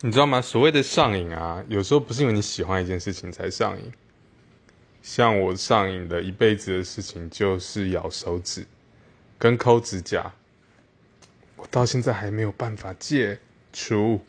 你知道吗？所谓的上瘾啊有时候不是因为你喜欢一件事情才上瘾。像我上瘾的一辈子的事情就是咬手指跟抠指甲我到现在还没有办法戒除。